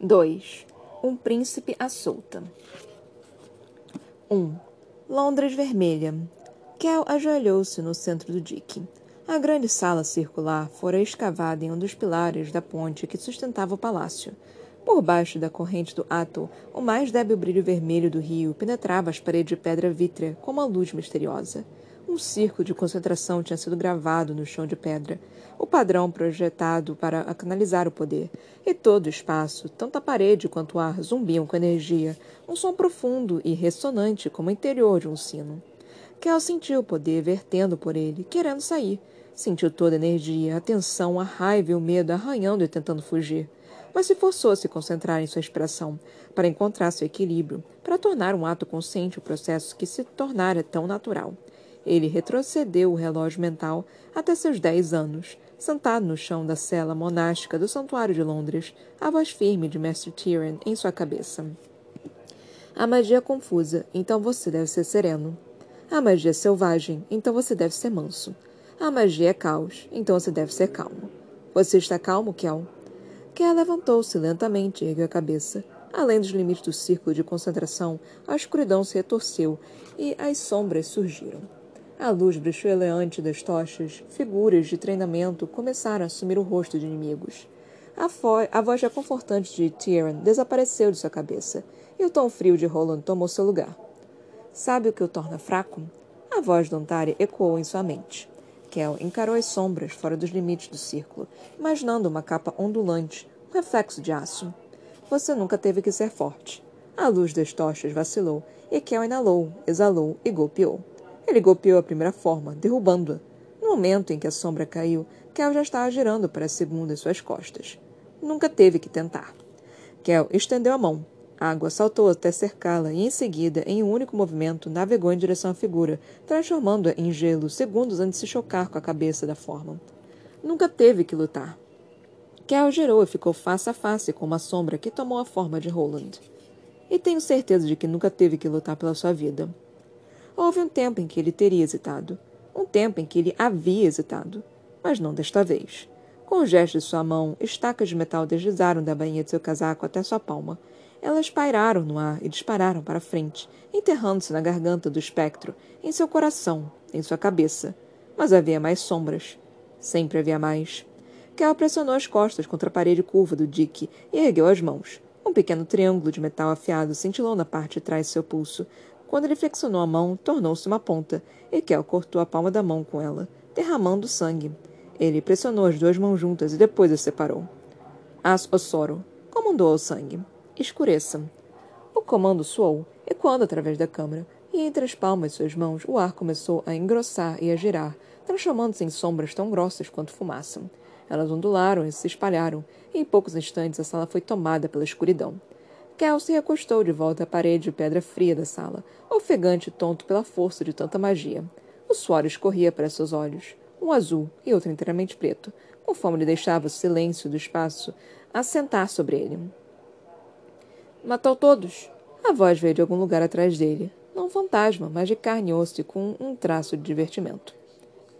2. Um príncipe à solta. 1. Um, Londres vermelha. Kel ajoelhou-se no centro do dique. A grande sala circular fora escavada em um dos pilares da ponte que sustentava o palácio. Por baixo da corrente do Ato, o mais débil brilho vermelho do rio penetrava as paredes de pedra vítrea como uma luz misteriosa. Um círculo de concentração tinha sido gravado no chão de pedra, o padrão projetado para canalizar o poder, e todo o espaço, tanto a parede quanto o ar, zumbiam com energia, um som profundo e ressonante como o interior de um sino. Kel sentiu o poder vertendo por ele, querendo sair. Sentiu toda a energia, a tensão, a raiva e o medo arranhando e tentando fugir. Mas se forçou a se concentrar em sua expressão, para encontrar seu equilíbrio, para tornar um ato consciente o processo que se tornara tão natural. Ele retrocedeu o relógio mental até seus dez anos, sentado no chão da cela monástica do Santuário de Londres, a voz firme de Mestre Tyrion em sua cabeça. A magia é confusa, então você deve ser sereno. A magia é selvagem, então você deve ser manso. A magia é caos, então você deve ser calmo. Você está calmo, Kel? Kel levantou-se lentamente e ergueu a cabeça. Além dos limites do círculo de concentração, a escuridão se retorceu e as sombras surgiram. A luz bruxuleante das tochas, figuras de treinamento começaram a assumir o rosto de inimigos. A, a voz reconfortante de Tyrion desapareceu de sua cabeça, e o tom frio de Roland tomou seu lugar. Sabe o que o torna fraco? A voz de Ontari ecoou em sua mente. Kel encarou as sombras fora dos limites do círculo, imaginando uma capa ondulante, um reflexo de aço. Você nunca teve que ser forte. A luz das tochas vacilou, e Kel inalou, exalou e golpeou. Ele golpeou a primeira forma, derrubando-a. No momento em que a sombra caiu, Kel já estava girando para a segunda em suas costas. Nunca teve que tentar. Kel estendeu a mão. A água saltou até cercá-la e, em seguida, em um único movimento, navegou em direção à figura, transformando-a em gelo segundos antes de se chocar com a cabeça da forma. Nunca teve que lutar. Kel girou e ficou face a face com uma sombra que tomou a forma de Roland. E tenho certeza de que nunca teve que lutar pela sua vida. Houve um tempo em que ele teria hesitado. Um tempo em que ele havia hesitado. Mas não desta vez. Com o gesto de sua mão, estacas de metal deslizaram da bainha de seu casaco até sua palma. Elas pairaram no ar e dispararam para frente, enterrando-se na garganta do espectro, em seu coração, em sua cabeça. Mas havia mais sombras. Sempre havia mais. Kel pressionou as costas contra a parede curva do Dick e ergueu as mãos. Um pequeno triângulo de metal afiado cintilou na parte de trás de seu pulso, quando ele flexionou a mão, tornou-se uma ponta, e Kel cortou a palma da mão com ela, derramando sangue. Ele pressionou as duas mãos juntas e depois as separou. As Osoro comandou ao sangue. Escureça. O comando soou, ecoando através da câmara, e entre as palmas de suas mãos o ar começou a engrossar e a girar, transformando-se em sombras tão grossas quanto fumaça. Elas ondularam e se espalharam, e em poucos instantes a sala foi tomada pela escuridão. Kel se recostou de volta à parede de pedra fria da sala, ofegante e tonto pela força de tanta magia. O suor escorria para seus olhos, um azul e outro inteiramente preto, conforme ele deixava o silêncio do espaço assentar sobre ele. Matou todos? A voz veio de algum lugar atrás dele. Não fantasma, mas de carne e osso e com um traço de divertimento.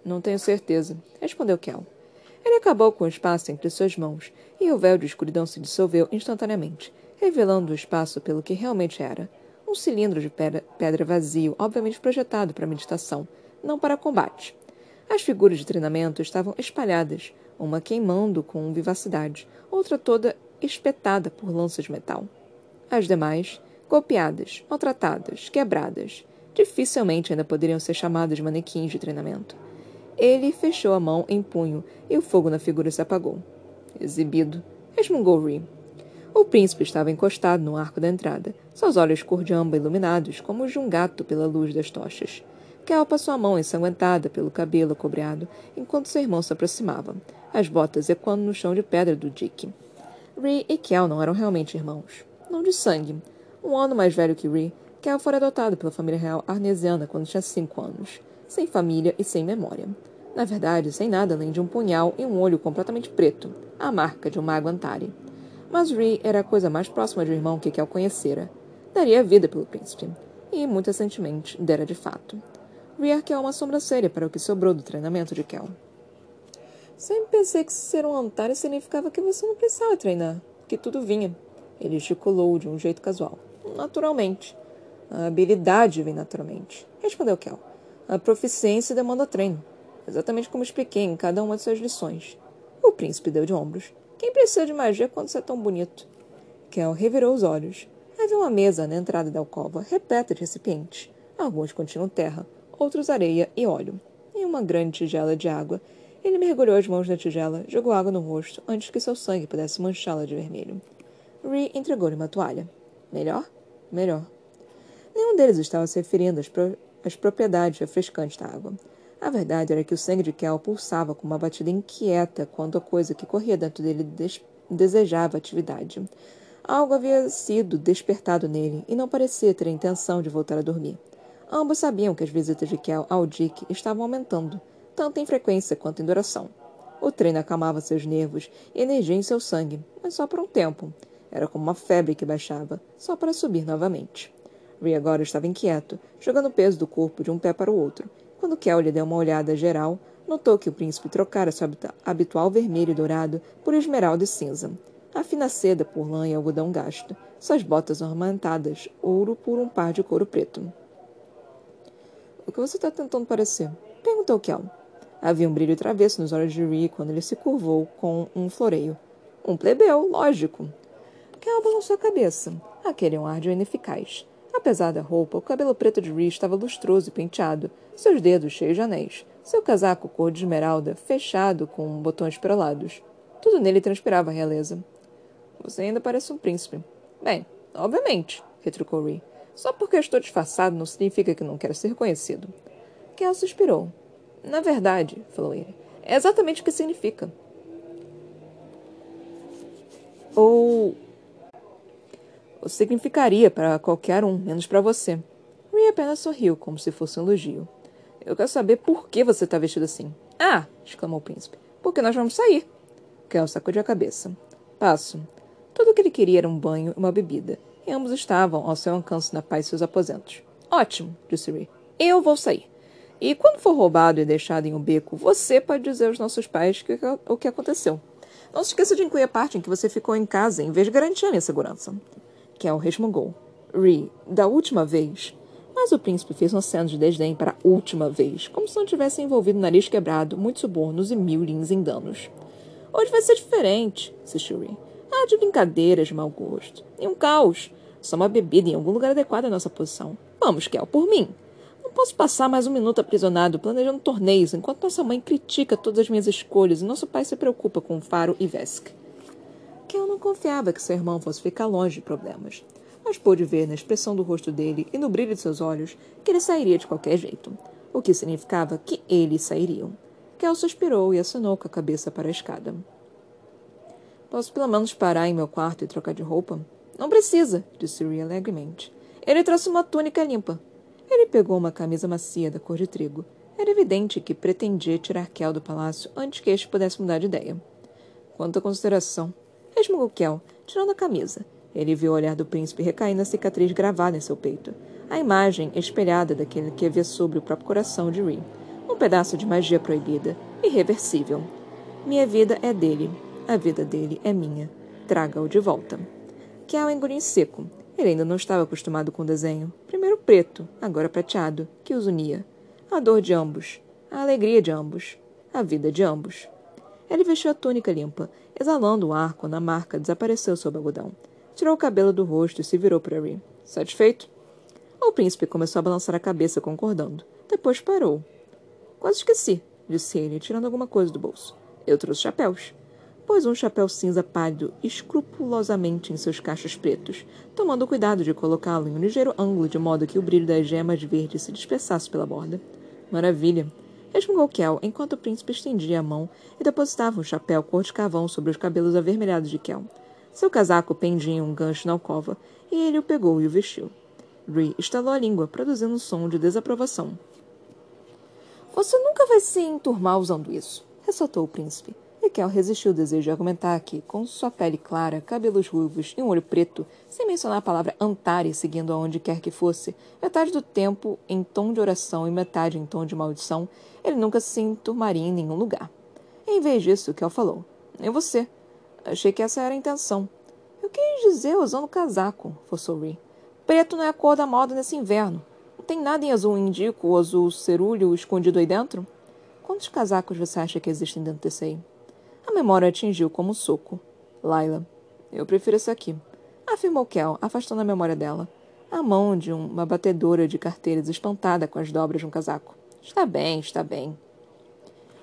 Não tenho certeza, respondeu Kel. Ele acabou com o espaço entre suas mãos, e o véu de escuridão se dissolveu instantaneamente, revelando o espaço pelo que realmente era. Um cilindro de pedra, vazio, obviamente projetado para meditação, não para combate. As figuras de treinamento estavam espalhadas, uma queimando com vivacidade, outra toda espetada por lanças de metal. As demais, golpeadas, maltratadas, quebradas, dificilmente ainda poderiam ser chamadas de manequins de treinamento. Ele fechou a mão em punho e o fogo na figura se apagou. Exibido, resmungou Ree. O príncipe estava encostado no arco da entrada, seus olhos cor de amba iluminados como os de um gato pela luz das tochas. Kel passou a mão ensanguentada pelo cabelo cobreado enquanto seu irmão se aproximava, as botas ecoando no chão de pedra do Dick. Ree e Kel não eram realmente irmãos. Não de sangue. Um ano mais velho que Ree, Kel fora adotado pela família real arnesiana quando tinha cinco anos, sem família e sem memória. Na verdade, sem nada além de um punhal e um olho completamente preto, a marca de um mago Antari. Mas Ree era a coisa mais próxima de um irmão que Kel conhecera. Daria vida pelo príncipe. E, muito recentemente, dera de fato. Ree arqueou uma sobrancelha para o que sobrou do treinamento de Kel. Sempre pensei que ser um Antari significava que você não precisava treinar, que tudo vinha. Ele gesticulou de um jeito casual. Naturalmente. A habilidade vem naturalmente, respondeu Kel. A proficiência demanda treino. Exatamente como expliquei em cada uma de suas lições. O príncipe deu de ombros. Quem precisa de magia quando você é tão bonito? Kel revirou os olhos. Havia uma mesa na entrada da alcova, repleta de recipientes. Alguns continham terra, outros areia e óleo. E uma grande tigela de água. Ele mergulhou as mãos na tigela, jogou água no rosto antes que seu sangue pudesse manchá-la de vermelho. Ree entregou-lhe uma toalha. Melhor? Melhor. Nenhum deles estava se referindo às, pro... às propriedades refrescantes da água. A verdade era que o sangue de Kel pulsava com uma batida inquieta quando a coisa que corria dentro dele des... desejava atividade. Algo havia sido despertado nele e não parecia ter a intenção de voltar a dormir. Ambos sabiam que as visitas de Kel ao Dick estavam aumentando, tanto em frequência quanto em duração. O treino acalmava seus nervos e energia em seu sangue, mas só por um tempo. Era como uma febre que baixava, só para subir novamente. Ree agora estava inquieto, jogando o peso do corpo de um pé para o outro. Quando Kel lhe deu uma olhada geral, notou que o príncipe trocara seu habitual vermelho e dourado por esmeralda e cinza. A fina seda por lã e algodão gasto, suas botas ornamentadas, ouro por um par de couro preto. O que você está tentando parecer? Perguntou Kel. Havia um brilho travesso nos olhos de Ree quando ele se curvou com um floreio. Um plebeu, lógico. Kel balançou a cabeça. Aquele é um ar de ineficaz. Apesar da roupa, o cabelo preto de Ree estava lustroso e penteado, seus dedos cheios de anéis, seu casaco cor de esmeralda, fechado com botões perolados. Tudo nele transpirava realeza. Você ainda parece um príncipe. Bem, obviamente, retrucou Ree. Só porque estou disfarçado não significa que não quero ser reconhecido. Kel suspirou. Na verdade, falou ele, é exatamente o que significa. Ou significaria para qualquer um, menos para você. Rhea apenas sorriu, como se fosse um elogio. Eu quero saber por que você está vestido assim. Ah! exclamou o príncipe. Porque nós vamos sair. Kel sacudiu a cabeça. Passo. Tudo o que ele queria era um banho e uma bebida. E ambos estavam ao seu alcance na paz de seus aposentos. Ótimo, disse Rhea. Eu vou sair. E quando for roubado e deixado em um beco, você pode dizer aos nossos pais que, o que aconteceu. Não se esqueça de incluir a parte em que você ficou em casa em vez de garantir a minha segurança. Kel resmungou. Ree, da última vez. Mas o príncipe fez um aceno de desdém para a última vez, como se não tivesse envolvido nariz quebrado, muitos subornos e mil lins em danos. Hoje vai ser diferente, insistiu Ree. Ah, de brincadeiras de mau gosto. E um caos. Só uma bebida em algum lugar adequado à nossa posição. Vamos, Kel, por mim. Não posso passar mais um minuto aprisionado planejando torneios enquanto nossa mãe critica todas as minhas escolhas e nosso pai se preocupa com Faro e Vesk. Kel não confiava que seu irmão fosse ficar longe de problemas, mas pôde ver na expressão do rosto dele e no brilho de seus olhos que ele sairia de qualquer jeito, o que significava que eles sairiam. Kel suspirou e assinou com a cabeça para a escada. Posso pelo menos parar em meu quarto e trocar de roupa? Não precisa, disse Rhea alegremente. Ele trouxe uma túnica limpa. Ele pegou uma camisa macia da cor de trigo. Era evidente que pretendia tirar Kel do palácio antes que este pudesse mudar de ideia. Quanta consideração, resmungou Kel, tirando a camisa. Ele viu o olhar do príncipe recair na cicatriz gravada em seu peito. A imagem espelhada daquele que havia sobre o próprio coração de Ree. Um pedaço de magia proibida, irreversível. Minha vida é dele. A vida dele é minha. Traga-o de volta. Kel engoliu em seco. Ele ainda não estava acostumado com o desenho. Primeiro preto, agora prateado, que os unia. A dor de ambos. A alegria de ambos. A vida de ambos. Ele vestiu a túnica limpa exalando o ar quando a marca desapareceu sob o algodão. Tirou o cabelo do rosto e se virou para Ree. Satisfeito? O príncipe começou a balançar a cabeça, concordando. Depois parou. Quase esqueci, disse ele, tirando alguma coisa do bolso. Eu trouxe chapéus. Pôs um chapéu cinza pálido escrupulosamente em seus cachos pretos, tomando cuidado de colocá-lo em um ligeiro ângulo de modo que o brilho das gemas verdes se dispersasse pela borda. Maravilha! Resmungou Kel enquanto o príncipe estendia a mão e depositava um chapéu cor de carvão sobre os cabelos avermelhados de Kel. Seu casaco pendia em um gancho na alcova e ele o pegou e o vestiu. Ree estalou a língua, produzindo um som de desaprovação. Você nunca vai se enturmar usando isso, ressaltou o príncipe. Raquel resistiu ao desejo de argumentar que, com sua pele clara, cabelos ruivos e um olho preto, sem mencionar a palavra Antari seguindo aonde quer que fosse, metade do tempo em tom de oração e metade em tom de maldição, ele nunca se enturmaria em nenhum lugar. Em vez disso, Kel falou: É você. Achei que essa era a intenção. quis dizer usando casaco, forçou Ri. Preto não é a cor da moda nesse inverno. Não tem nada em azul indico ou azul cerúleo escondido aí dentro? Quantos casacos você acha que existem dentro desse aí? A memória atingiu como um soco. Laila. Eu prefiro esse aqui. Afirmou Kel, afastando a memória dela. A mão de uma batedora de carteiras espantada com as dobras de um casaco. Está bem, está bem.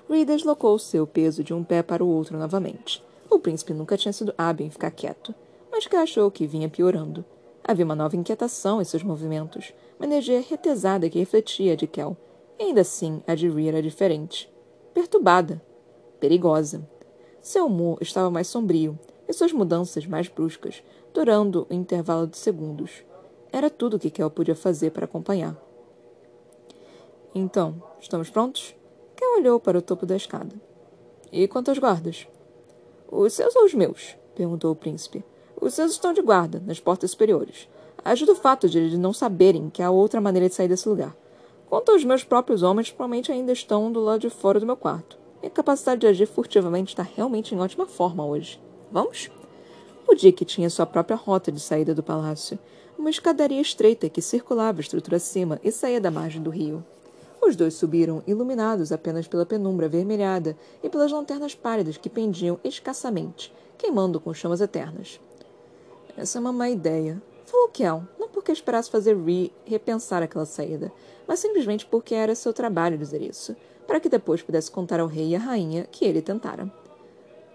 Reed deslocou seu peso de um pé para o outro novamente. O príncipe nunca tinha sido hábil em ficar quieto, mas que achou que vinha piorando. Havia uma nova inquietação em seus movimentos, uma energia retesada que refletia a de Kel. E ainda assim, a de Rhea era diferente. Perturbada. Perigosa. Seu humor estava mais sombrio, e suas mudanças mais bruscas, durando um intervalo de segundos. Era tudo o que Kel podia fazer para acompanhar. Então, estamos prontos? Kel olhou para o topo da escada. E quanto aos guardas? Os seus ou os meus? perguntou o príncipe. Os seus estão de guarda, nas portas superiores. Ajuda o fato de eles não saberem que há outra maneira de sair desse lugar. Quanto aos meus próprios homens, provavelmente ainda estão do lado de fora do meu quarto. Minha capacidade de agir furtivamente está realmente em ótima forma hoje. Vamos? O Dick tinha sua própria rota de saída do palácio, uma escadaria estreita que circulava a estrutura acima e saía da margem do rio. Os dois subiram, iluminados apenas pela penumbra avermelhada e pelas lanternas pálidas que pendiam escassamente, queimando com chamas eternas. Essa é uma má ideia, falou Kel, não porque esperasse fazer Ree repensar aquela saída, mas simplesmente porque era seu trabalho dizer isso, para que depois pudesse contar ao rei e à rainha que ele tentara.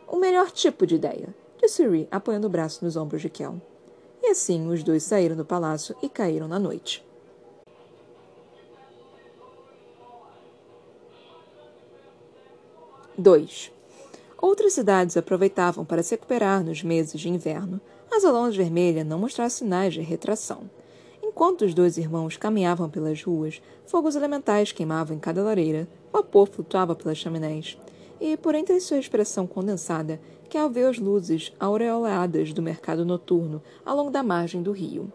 O melhor tipo de ideia, disse Ree, apoiando o braço nos ombros de Kel. E assim os dois saíram do palácio e caíram na noite. Dois. Outras cidades aproveitavam para se recuperar nos meses de inverno, mas a Londres Vermelha não mostrava sinais de retração. Enquanto os dois irmãos caminhavam pelas ruas, fogos elementais queimavam em cada lareira, vapor flutuava pelas chaminés, e, por entre sua expressão condensada, que ao ver as luzes aureoladas do mercado noturno ao longo da margem do rio.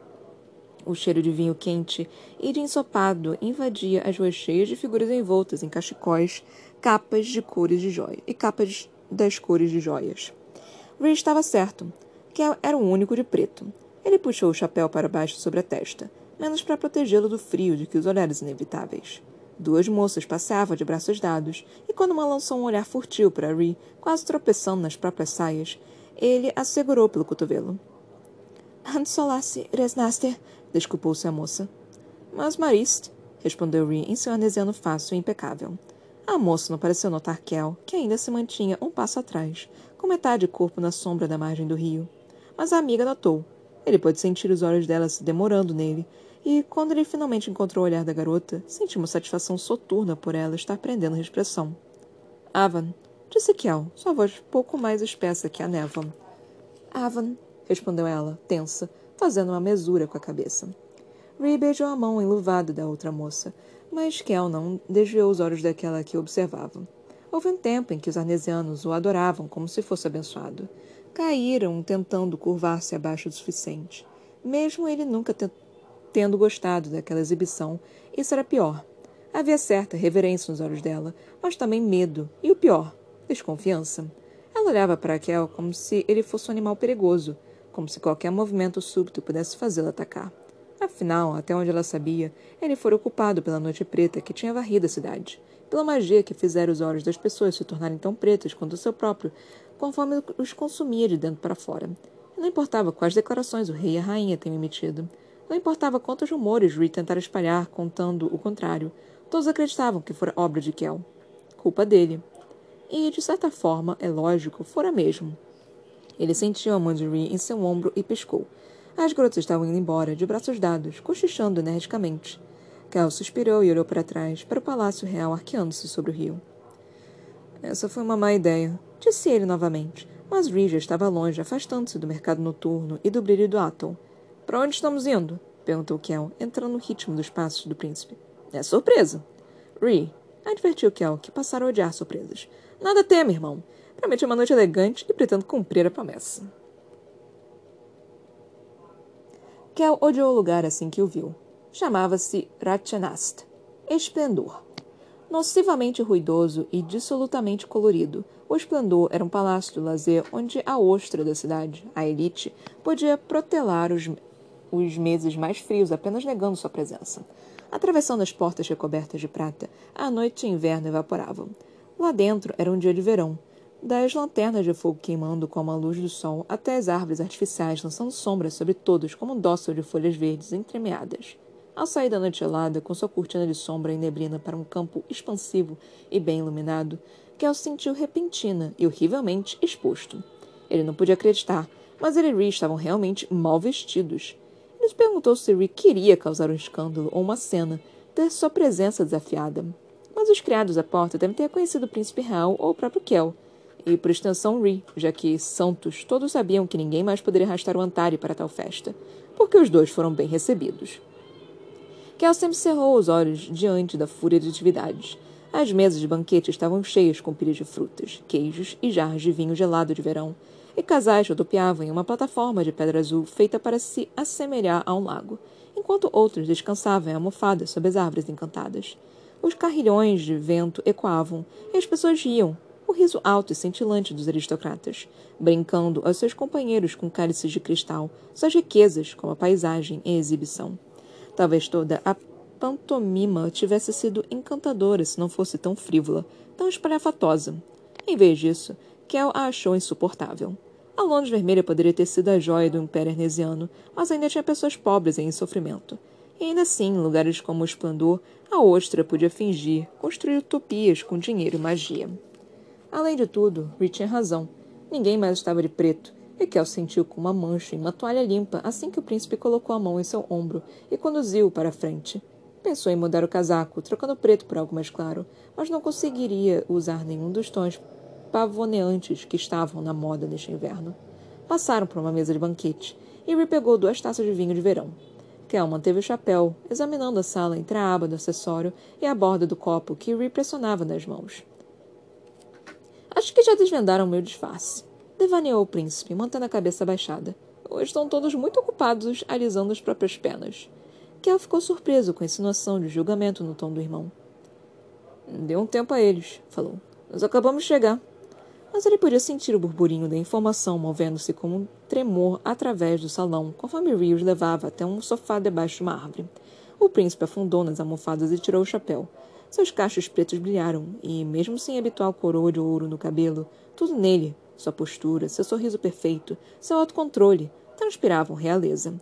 O cheiro de vinho quente e de ensopado invadia as ruas cheias de figuras envoltas em cachecóis, capas de cores de joias e capas das cores de joias. Reed estava certo que era o único de preto. Ele puxou o chapéu para baixo sobre a testa, menos para protegê-lo do frio de que os olhares inevitáveis. Duas moças passeavam de braços dados, e quando uma lançou um olhar furtivo para Ree, quase tropeçando nas próprias saias, ele a segurou pelo cotovelo. Ansolasse, resnaster, desculpou-se a moça. Mas Marist, respondeu Ree em seu arnesiano fácil e impecável. A moça não pareceu notar Kel, que ainda se mantinha um passo atrás, com metade corpo na sombra da margem do rio mas a amiga notou. Ele pôde sentir os olhos dela se demorando nele, e, quando ele finalmente encontrou o olhar da garota, sentiu uma satisfação soturna por ela estar prendendo a expressão. Avan, disse Kel, sua voz pouco mais espessa que a névoa. Avan, respondeu ela, tensa, fazendo uma mesura com a cabeça. Ree beijou a mão enluvada da outra moça, mas Kel não desviou os olhos daquela que observava. Houve um tempo em que os arnesianos o adoravam como se fosse abençoado caíram tentando curvar-se abaixo do suficiente. Mesmo ele nunca tendo gostado daquela exibição, isso era pior. Havia certa reverência nos olhos dela, mas também medo, e o pior, desconfiança. Ela olhava para Raquel como se ele fosse um animal perigoso, como se qualquer movimento súbito pudesse fazê-la atacar. Afinal, até onde ela sabia, ele fora ocupado pela noite preta que tinha varrido a cidade, pela magia que fizera os olhos das pessoas se tornarem tão pretos quanto o seu próprio, conforme os consumia de dentro para fora. Não importava quais declarações o rei e a rainha tenham emitido. Não importava quantos rumores Reed tentara espalhar contando o contrário. Todos acreditavam que fora obra de Kel. Culpa dele. E, de certa forma, é lógico, fora mesmo. Ele sentiu a mão de Reed em seu ombro e piscou. As garotas estavam indo embora, de braços dados, cochichando energicamente. Kel suspirou e olhou para trás, para o palácio real arqueando-se sobre o rio. Essa foi uma má ideia, Disse ele novamente, mas Rija estava longe, afastando-se do mercado noturno e do brilho do Atom. Para onde estamos indo? perguntou Kel, entrando no ritmo dos passos do príncipe. É surpresa. Ree, advertiu Kel, que passara a odiar surpresas. Nada teme, irmão. Promete uma noite elegante e pretendo cumprir a promessa. Kel odiou o lugar assim que o viu. Chamava-se Ratchanast, esplendor. Nocivamente ruidoso e dissolutamente colorido, O esplendor era um palácio do lazer onde a ostra da cidade, a elite, podia protelar os, os meses mais frios apenas negando sua presença. Atravessando as portas recobertas de prata, a noite e inverno evaporavam. Lá dentro era um dia de verão, das lanternas de fogo queimando como a luz do sol até as árvores artificiais lançando sombras sobre todos como um dócil de folhas verdes entremeadas. Ao sair da noite gelada, com sua cortina de sombra e neblina para um campo expansivo e bem iluminado, Kel se sentiu repentina e horrivelmente exposto. Ele não podia acreditar, mas ele e Ree estavam realmente mal vestidos. Ele se perguntou se Ree queria causar um escândalo ou uma cena, ter sua presença desafiada. Mas os criados à porta devem ter conhecido o príncipe real ou o próprio Kel, e por extensão Ree, já que santos todos sabiam que ninguém mais poderia arrastar o Antari para tal festa, porque os dois foram bem recebidos. Kel sempre cerrou os olhos diante da fúria de atividades. As mesas de banquete estavam cheias com pilhas de frutas, queijos e jarras de vinho gelado de verão, e casais rodopiavam em uma plataforma de pedra azul feita para se assemelhar a um lago, enquanto outros descansavam em almofadas sob as árvores encantadas. Os carrilhões de vento ecoavam, e as pessoas riam, o riso alto e cintilante dos aristocratas, brincando aos seus companheiros com cálices de cristal, suas riquezas como a paisagem em exibição. Talvez toda a pantomima tivesse sido encantadora se não fosse tão frívola, tão espalhafatosa. Em vez disso, Kel a achou insuportável. A Londres Vermelha poderia ter sido a joia do Império Arnesiano, mas ainda tinha pessoas pobres em sofrimento. E ainda assim, em lugares como o Esplendor, a ostra podia fingir, construir utopias com dinheiro e magia. Além de tudo, Rich tinha razão. Ninguém mais estava de preto, Raquel sentiu com uma mancha em uma toalha limpa assim que o príncipe colocou a mão em seu ombro e conduziu-o para a frente. Pensou em mudar o casaco, trocando preto por algo mais claro, mas não conseguiria usar nenhum dos tons pavoneantes que estavam na moda neste inverno. Passaram por uma mesa de banquete e Ree pegou duas taças de vinho de verão. Kel manteve o chapéu, examinando a sala entre a aba do acessório e a borda do copo que Ree pressionava nas mãos. Acho que já desvendaram meu disfarce devaneou o príncipe, mantendo a cabeça baixada. Hoje estão todos muito ocupados alisando as próprias penas. Kel ficou surpreso com a insinuação de julgamento no tom do irmão. Dê um tempo a eles, falou. Nós acabamos de chegar. Mas ele podia sentir o burburinho da informação movendo-se como um tremor através do salão, conforme Rios levava até um sofá debaixo de uma árvore. O príncipe afundou nas almofadas e tirou o chapéu. Seus cachos pretos brilharam, e, mesmo sem a habitual coroa de ouro no cabelo, tudo nele, sua postura, seu sorriso perfeito, seu autocontrole transpiravam realeza.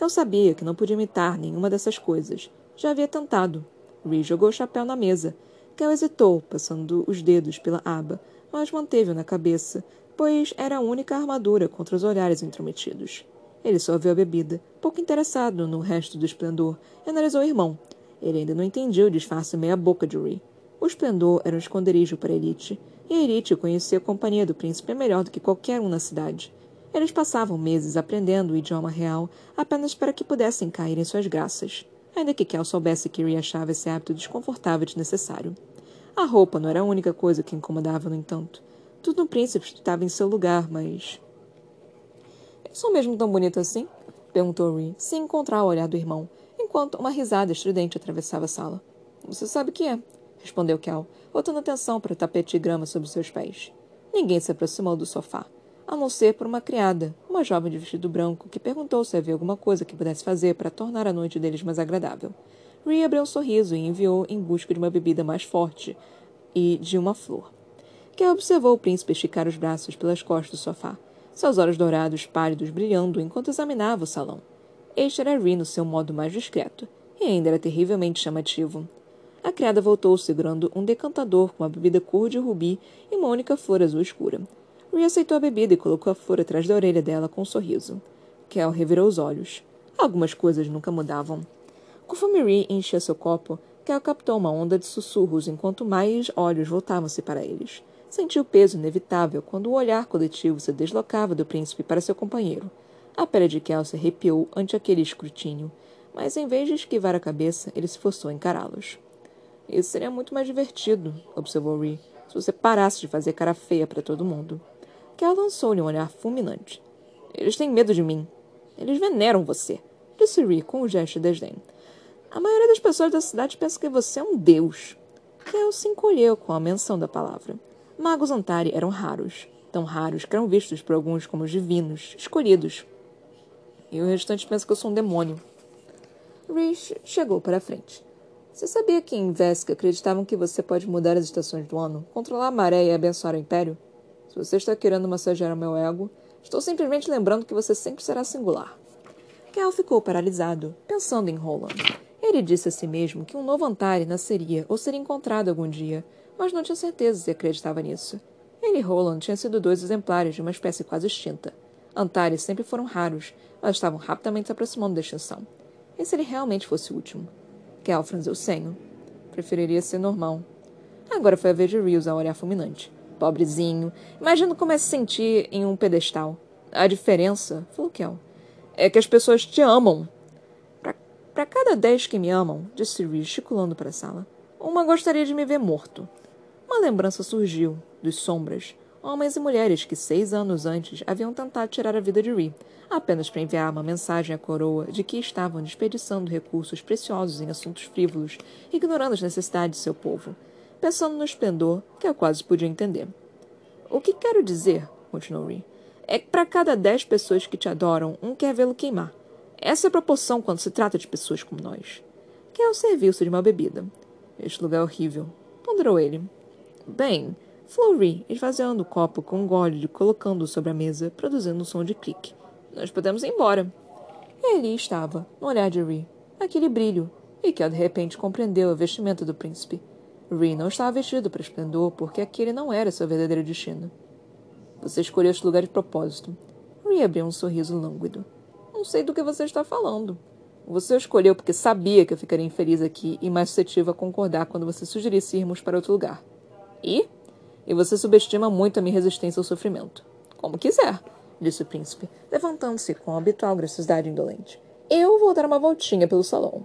Eu sabia que não podia imitar nenhuma dessas coisas. Já havia tentado. Ree jogou o chapéu na mesa. Kel hesitou, passando os dedos pela aba, mas manteve-o na cabeça, pois era a única armadura contra os olhares intrometidos. Ele só viu a bebida, pouco interessado no resto do esplendor, e analisou o irmão. Ele ainda não entendia o disfarce meia-boca de Ree. O esplendor era um esconderijo para elite, e Erite conhecia a companhia do príncipe melhor do que qualquer um na cidade. Eles passavam meses aprendendo o idioma real apenas para que pudessem cair em suas graças, ainda que Kel soubesse que Ree achava esse hábito desconfortável e desnecessário. A roupa não era a única coisa que incomodava, no entanto. Tudo no príncipe estava em seu lugar, mas. Eu sou mesmo tão bonita assim? perguntou Ree, sem encontrar o olhar do irmão, enquanto uma risada estridente atravessava a sala. Você sabe que é, respondeu Kel, voltando atenção para o tapete de grama sob seus pés. Ninguém se aproximou do sofá, a não ser por uma criada, uma jovem de vestido branco, que perguntou se havia alguma coisa que pudesse fazer para tornar a noite deles mais agradável. Rhea abriu um sorriso e enviou em busca de uma bebida mais forte e de uma flor. Kel observou o príncipe esticar os braços pelas costas do sofá, seus olhos dourados pálidos brilhando enquanto examinava o salão. Este era Rhea no seu modo mais discreto, e ainda era terrivelmente chamativo. A criada voltou segurando um decantador com uma bebida cor de rubi e uma única flor azul escura. Rhea aceitou a bebida e colocou a flor atrás da orelha dela com um sorriso. Kel revirou os olhos. Algumas coisas nunca mudavam. Conforme Rhea enchia seu copo, Kel captou uma onda de sussurros enquanto mais olhos voltavam-se para eles. Sentiu o peso inevitável quando o olhar coletivo se deslocava do príncipe para seu companheiro. A pele de Kel se arrepiou ante aquele escrutínio, mas em vez de esquivar a cabeça, ele se forçou a encará-los. Isso seria muito mais divertido, observou Ree, se você parasse de fazer cara feia para todo mundo. Kel lançou-lhe um olhar fulminante. Eles têm medo de mim. Eles veneram você, disse Ree com um gesto de desdém. A maioria das pessoas da cidade pensa que você é um deus. Kel se encolheu com a menção da palavra. Magos Antari eram raros, tão raros que eram vistos por alguns como divinos, escolhidos. E o restante pensa que eu sou um demônio. Rich chegou para a frente. Você sabia que em Vesca acreditavam que você pode mudar as estações do ano, controlar a maré e abençoar o Império? Se você está querendo massagear o meu ego, estou simplesmente lembrando que você sempre será singular. Kel ficou paralisado, pensando em Roland. Ele disse a si mesmo que um novo Antari nasceria ou seria encontrado algum dia, mas não tinha certeza se acreditava nisso. Ele e Roland tinham sido dois exemplares de uma espécie quase extinta. Antares sempre foram raros, mas estavam rapidamente se aproximando da extinção. E se ele realmente fosse o último? Kel franziu o senho. Preferiria ser normal. Agora foi a vez de Rios a olhar fulminante. Pobrezinho. Imagino como é se sentir em um pedestal. A diferença, falou Kel, é que as pessoas te amam. Para cada dez que me amam, disse Reese, gesticulando para a sala, uma gostaria de me ver morto. Uma lembrança surgiu, dos sombras, homens e mulheres que seis anos antes haviam tentado tirar a vida de Ree, apenas para enviar uma mensagem à coroa de que estavam desperdiçando recursos preciosos em assuntos frívolos, ignorando as necessidades de seu povo, pensando no esplendor que eu quase podia entender. O que quero dizer, continuou Ree, é que para cada dez pessoas que te adoram, um quer vê-lo queimar. Essa é a proporção quando se trata de pessoas como nós. Kel serviu-se de uma bebida. Este lugar é horrível, ponderou ele. Bem, Florrie, esvaziando o copo com um gole e colocando-o sobre a mesa, produzindo um som de clique. Nós podemos ir embora. E ali estava, no olhar de Ree, aquele brilho, e que de repente compreendeu a vestimenta do príncipe. Ree não estava vestido para esplendor porque aquele não era seu verdadeiro destino. Você escolheu este lugar de propósito. Ree abriu um sorriso lânguido. Não sei do que você está falando. Você escolheu porque sabia que eu ficaria infeliz aqui e mais suscetível a concordar quando você sugerisse irmos para outro lugar. E? E você subestima muito a minha resistência ao sofrimento. Como quiser disse o príncipe, levantando-se com a habitual graciosidade indolente. Eu vou dar uma voltinha pelo salão.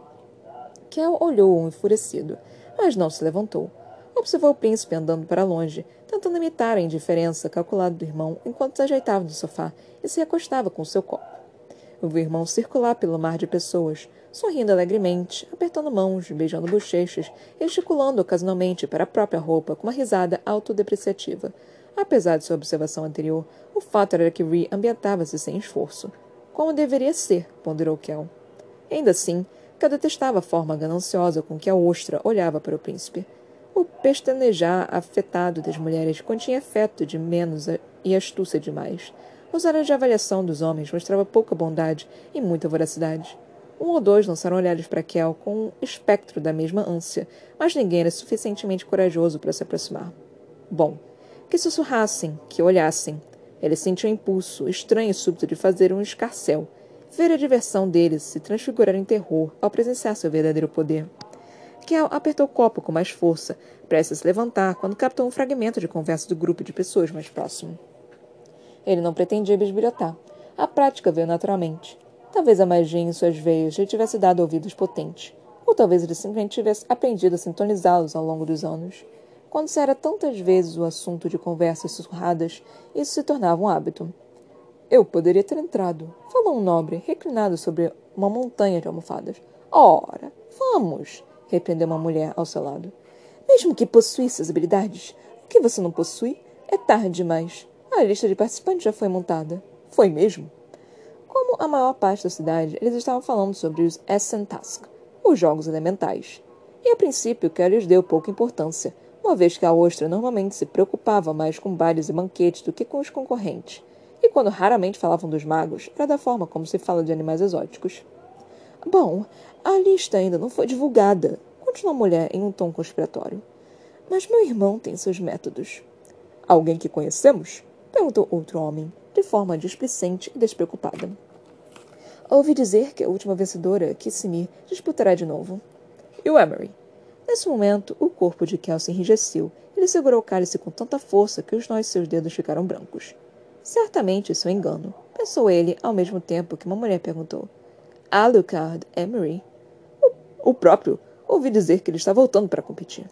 Kel olhou-o enfurecido, mas não se levantou. Observou o príncipe andando para longe, tentando imitar a indiferença calculada do irmão enquanto se ajeitava no sofá e se recostava com seu copo. Viu o irmão circular pelo mar de pessoas, sorrindo alegremente, apertando mãos, beijando bochechas, gesticulando ocasionalmente para a própria roupa com uma risada autodepreciativa, Apesar de sua observação anterior, o fato era que Ree ambientava-se sem esforço. Como deveria ser, ponderou Kel. Ainda assim, Kel detestava a forma gananciosa com que a ostra olhava para o príncipe. O pestanejar afetado das mulheres continha afeto de menos e astúcia demais. Os olhos de avaliação dos homens mostrava pouca bondade e muita voracidade. Um ou dois lançaram olhares para Kel com um espectro da mesma ânsia, mas ninguém era suficientemente corajoso para se aproximar. Bom, que sussurrassem, que olhassem. Ele sentiu um impulso estranho e súbito de fazer um escarcel, ver a diversão deles se transfigurar em terror ao presenciar seu verdadeiro poder. Kel apertou o copo com mais força, prestes a se levantar quando captou um fragmento de conversa do grupo de pessoas mais próximo. Ele não pretendia bisbilhotar. A prática veio naturalmente. Talvez a magia em suas veias lhe tivesse dado ouvidos potentes, ou talvez ele simplesmente tivesse aprendido a sintonizá-los ao longo dos anos. Quando se era tantas vezes o assunto de conversas sussurradas, isso se tornava um hábito. Eu poderia ter entrado, falou um nobre, reclinado sobre uma montanha de almofadas. Ora, vamos, repreendeu uma mulher ao seu lado. Mesmo que possuísse as habilidades, o que você não possui é tarde demais. A lista de participantes já foi montada. Foi mesmo? Como a maior parte da cidade, eles estavam falando sobre os Essen Task, os jogos elementais. E a princípio, Kelly lhes deu pouca importância uma vez que a ostra normalmente se preocupava mais com bailes e banquetes do que com os concorrentes, e quando raramente falavam dos magos, era da forma como se fala de animais exóticos. Bom, a lista ainda não foi divulgada, continuou a mulher em um tom conspiratório. Mas meu irmão tem seus métodos. Alguém que conhecemos? Perguntou outro homem, de forma displicente e despreocupada. Ouvi dizer que a última vencedora, Kissimir, disputará de novo. E o Emery? Nesse momento, o corpo de Kel se enrijeceu. Ele segurou o cálice com tanta força que os nós de seus dedos ficaram brancos. Certamente isso é um engano, pensou ele, ao mesmo tempo que uma mulher perguntou. Alucard Emery? O, o próprio. Ouvi dizer que ele está voltando para competir.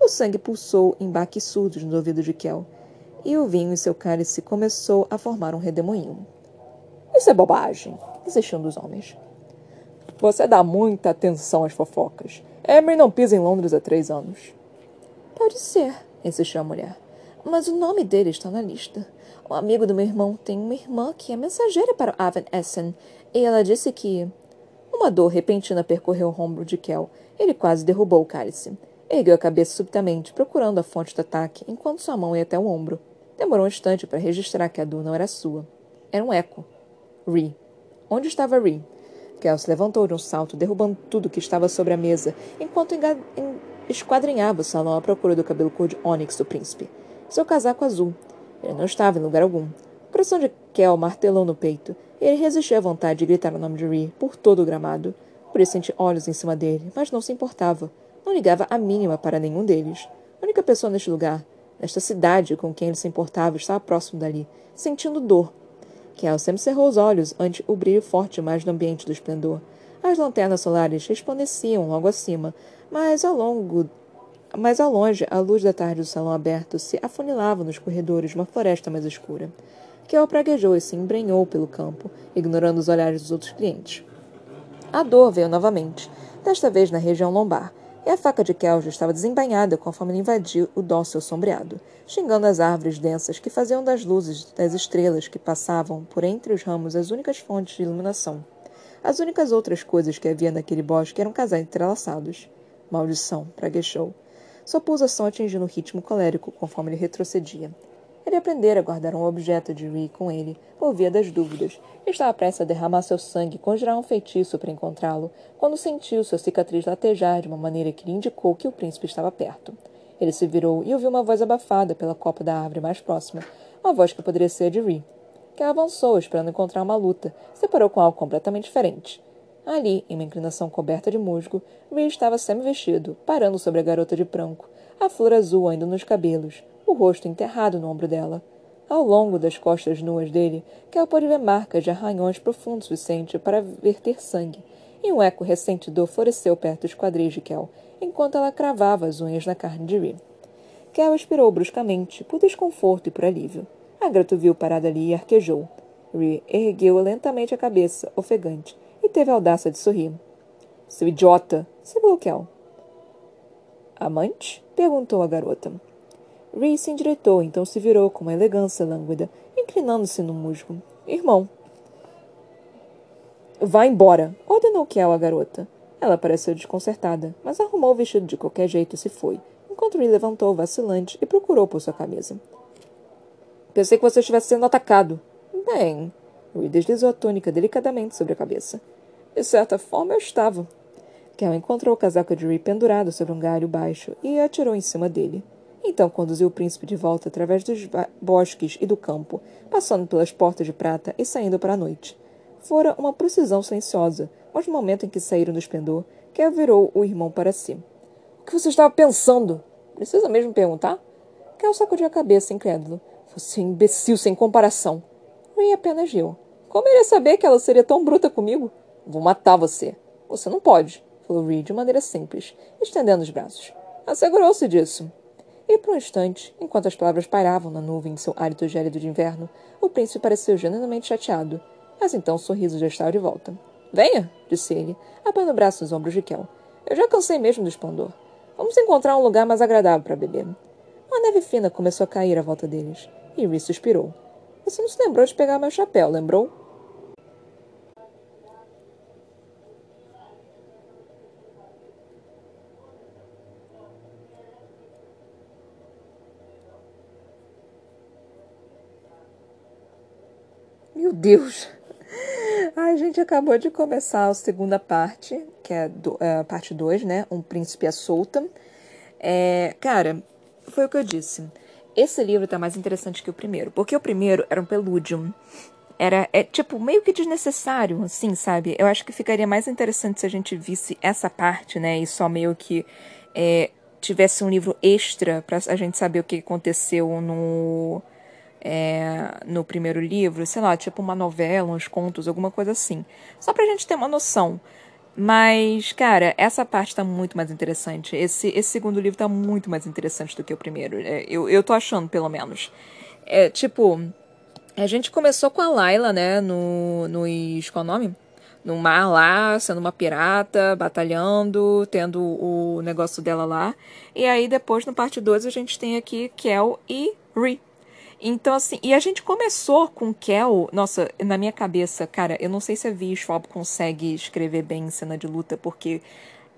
O sangue pulsou em baques surdos no ouvido de Kel, e o vinho em seu cálice começou a formar um redemoinho. Isso é bobagem, insistiu um dos homens. Você dá muita atenção às fofocas. Emery não pisa em Londres há três anos. Pode ser, insistiu a mulher. Mas o nome dele está na lista. Um amigo do meu irmão tem uma irmã que é mensageira para Aven Essen, e ela disse que. Uma dor repentina percorreu o ombro de Kel. Ele quase derrubou o cálice. Ergueu a cabeça subitamente, procurando a fonte do ataque, enquanto sua mão ia até o ombro. Demorou um instante para registrar que a dor não era sua. Era um eco. Ri. Onde estava Ri? Kel se levantou de um salto, derrubando tudo que estava sobre a mesa, enquanto esquadrinhava o salão à procura do cabelo cor de ônix do príncipe. Seu casaco azul. Ele não estava em lugar algum. O coração de Kel martelou no peito, ele resistiu à vontade de gritar o nome de Ri por todo o gramado. Por isso senti olhos em cima dele, mas não se importava. Não ligava a mínima para nenhum deles. A única pessoa neste lugar, nesta cidade com quem ele se importava, estava próximo dali, sentindo dor, Kel sempre cerrou os olhos ante o brilho forte mais do ambiente do esplendor. As lanternas solares resplandeciam logo acima, mas ao longo mas ao longe, a luz da tarde do salão aberto se afunilava nos corredores de uma floresta mais escura. Kel praguejou e se embrenhou pelo campo, ignorando os olhares dos outros clientes. A dor veio novamente, desta vez na região lombar, e a faca de Kel já estava desembainhada conforme ele invadiu o dócil sombreado, xingando as árvores densas que faziam das luzes das estrelas que passavam por entre os ramos as únicas fontes de iluminação. As únicas outras coisas que havia naquele bosque eram casais entrelaçados. Maldição, praguejou. Sua pulsação atingindo um ritmo colérico conforme ele retrocedia. Ele aprendera a guardar um objeto de Ree com ele, por via das dúvidas. Estava prestes a derramar seu sangue e conjurar um feitiço para encontrá-lo, quando sentiu sua cicatriz latejar de uma maneira que lhe indicou que o príncipe estava perto. Ele se virou e ouviu uma voz abafada pela copa da árvore mais próxima, uma voz que poderia ser de Ree, que avançou esperando encontrar uma luta, se com algo completamente diferente. Ali, em uma inclinação coberta de musgo, Ree estava semi-vestido, parando sobre a garota de branco, a flor azul ainda nos cabelos, o rosto enterrado no ombro dela. Ao longo das costas nuas dele, Kel pôde ver marcas de arranhões profundos o suficiente para verter sangue, e um eco recente dor floresceu perto dos quadris de Kel, enquanto ela cravava as unhas na carne de Ree. Kel expirou bruscamente, por desconforto e por alívio. A garota viu parada ali e arquejou. Ree ergueu lentamente a cabeça, ofegante, e teve a audácia de sorrir. Seu idiota! Sibilou Kel. Amante? perguntou a garota. Ree se endireitou, então se virou com uma elegância lânguida, inclinando-se no musgo. Irmão. Vá embora, ordenou Kiel à garota. Ela pareceu desconcertada, mas arrumou o vestido de qualquer jeito e se foi, enquanto Ree levantou vacilante e procurou por sua camisa. Pensei que você estivesse sendo atacado. Bem, Ree deslizou a túnica delicadamente sobre a cabeça. De certa forma, eu estava. Kel encontrou o casaco de Ree pendurado sobre um galho baixo e atirou em cima dele. Então conduziu o príncipe de volta através dos bosques e do campo, passando pelas portas de prata e saindo para a noite. Fora uma precisão silenciosa, mas no momento em que saíram do esplendor, Kel virou o irmão para si. O que você estava pensando? Precisa mesmo perguntar? Kel sacudiu a cabeça, incrédulo. Você é um imbecil sem comparação. Ray apenas riu. Como iria saber que ela seria tão bruta comigo? Vou matar você. Você não pode, falou Reed de maneira simples, estendendo os braços. Assegurou-se disso. E por um instante, enquanto as palavras pairavam na nuvem de seu hálito gélido de inverno, o príncipe pareceu genuinamente chateado. Mas então o sorriso já estava de volta. Venha, disse ele, apoiando o braço nos ombros de Kel. Eu já cansei mesmo do esplendor. Vamos encontrar um lugar mais agradável para beber. Uma neve fina começou a cair à volta deles, e Reese suspirou. Você não se lembrou de pegar meu chapéu, lembrou? Meu Deus! A gente acabou de começar a segunda parte, que é, é a parte 2, né? Um Príncipe à Solta. É, cara, foi o que eu disse. Esse livro tá mais interessante que o primeiro, porque o primeiro era um pelúdium. Era, é, tipo, meio que desnecessário, assim, sabe? Eu acho que ficaria mais interessante se a gente visse essa parte, né? E só meio que é, tivesse um livro extra pra a gente saber o que aconteceu no é, no primeiro livro, sei lá, tipo uma novela, uns contos, alguma coisa assim. Só pra gente ter uma noção. Mas, cara, essa parte tá muito mais interessante. Esse, esse segundo livro tá muito mais interessante do que o primeiro. É, eu, eu tô achando, pelo menos. É, tipo, a gente começou com a Layla, né, no, nos... qual o nome? no mar lá, sendo uma pirata, batalhando, tendo o negócio dela lá. E aí depois no parte 2 a gente tem aqui Kel e Ri. Então, assim, e a gente começou com Kel. Nossa, na minha cabeça, cara, eu não sei se a Vi Schwab consegue escrever bem cena de luta, porque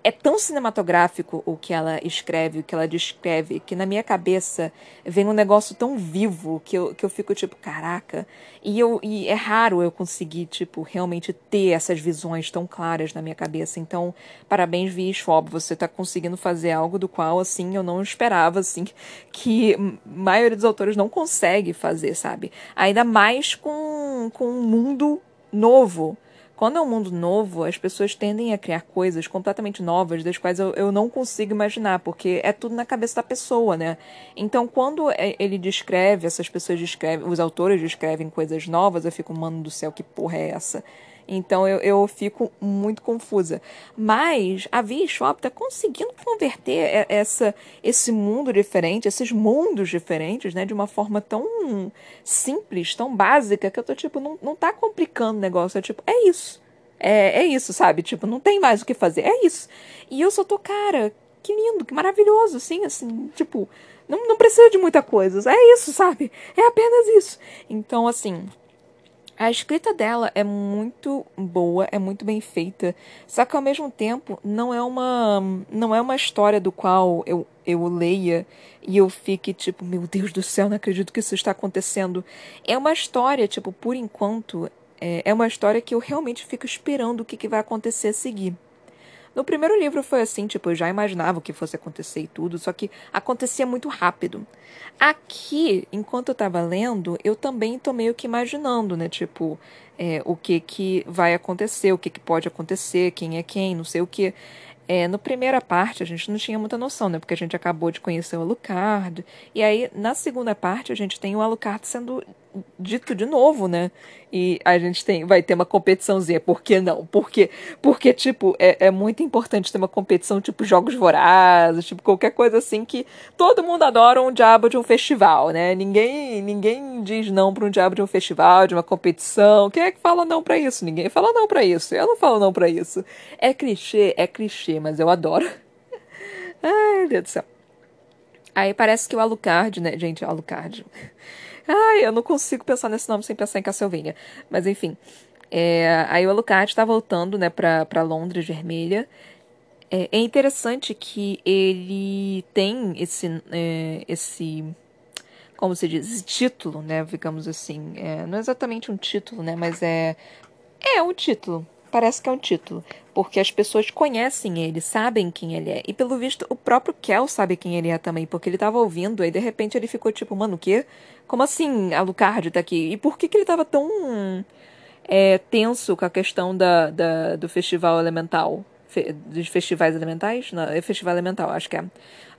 é tão cinematográfico o que ela escreve, o que ela descreve, que na minha cabeça vem um negócio tão vivo que eu, que eu fico tipo, caraca. E, eu, e é raro eu conseguir, tipo, realmente ter essas visões tão claras na minha cabeça. Então, parabéns, Vi Schwab, você tá conseguindo fazer algo do qual, assim, eu não esperava, assim, que a maioria dos autores não consegue fazer, sabe? Ainda mais com, com um mundo novo quando é um mundo novo, as pessoas tendem a criar coisas completamente novas, das quais eu, eu não consigo imaginar, porque é tudo na cabeça da pessoa, né? Então, quando é, ele descreve, essas pessoas descrevem, os autores descrevem coisas novas, eu fico, mano do céu, que porra é essa? Então eu, eu fico muito confusa. Mas a V Shop está conseguindo converter essa, esse mundo diferente, esses mundos diferentes, né, de uma forma tão simples, tão básica, que eu tô tipo, não, não tá complicando o negócio. É tipo, é isso. É, é isso, sabe? Tipo, não tem mais o que fazer. É isso. E eu só tô, cara, que lindo, que maravilhoso, assim, assim, tipo, não, não precisa de muita coisa. É isso, sabe? É apenas isso. Então, assim, a escrita dela é muito boa, é muito bem feita, só que ao mesmo tempo não é uma não é uma história do qual eu, eu leia e eu fique tipo, meu Deus do céu, não acredito que isso está acontecendo. É uma história, tipo, por enquanto, é, é uma história que eu realmente fico esperando o que, que vai acontecer a seguir. No primeiro livro foi assim, tipo, eu já imaginava o que fosse acontecer e tudo, só que acontecia muito rápido. Aqui, enquanto eu tava lendo, eu também tô meio que imaginando, né? Tipo, é, o que que vai acontecer, o que que pode acontecer, quem é quem, não sei o que. É, no primeira parte a gente não tinha muita noção, né? Porque a gente acabou de conhecer o Alucard. E aí, na segunda parte, a gente tem o Alucard sendo dito de novo, né? E a gente tem, vai ter uma competiçãozinha. Por que não? Porque, porque tipo, é, é muito importante ter uma competição tipo Jogos Vorazes, tipo qualquer coisa assim que todo mundo adora um diabo de um festival, né? Ninguém, ninguém diz não para um diabo de um festival, de uma competição. Quem é que fala não para isso? Ninguém fala não para isso. Eu não falo não para isso. É clichê, é clichê, mas eu adoro. Ai, Deus do céu. Aí parece que o Alucard, né? Gente, Alucard. Ai, eu não consigo pensar nesse nome sem pensar em Castlevania. Mas enfim. É, aí o Alucard está voltando, né, pra Londres Vermelha. É, é interessante que ele tem esse, é, esse como se diz, esse título, né, digamos assim. É, não é exatamente um título, né, mas é, é um título parece que é um título, porque as pessoas conhecem ele, sabem quem ele é. E pelo visto, o próprio Kel sabe quem ele é também, porque ele tava ouvindo, aí de repente ele ficou tipo, mano, o quê? Como assim Alucard tá aqui? E por que, que ele tava tão é, tenso com a questão da, da, do festival elemental? Dos festivais elementais? Não, é festival elemental, acho que é.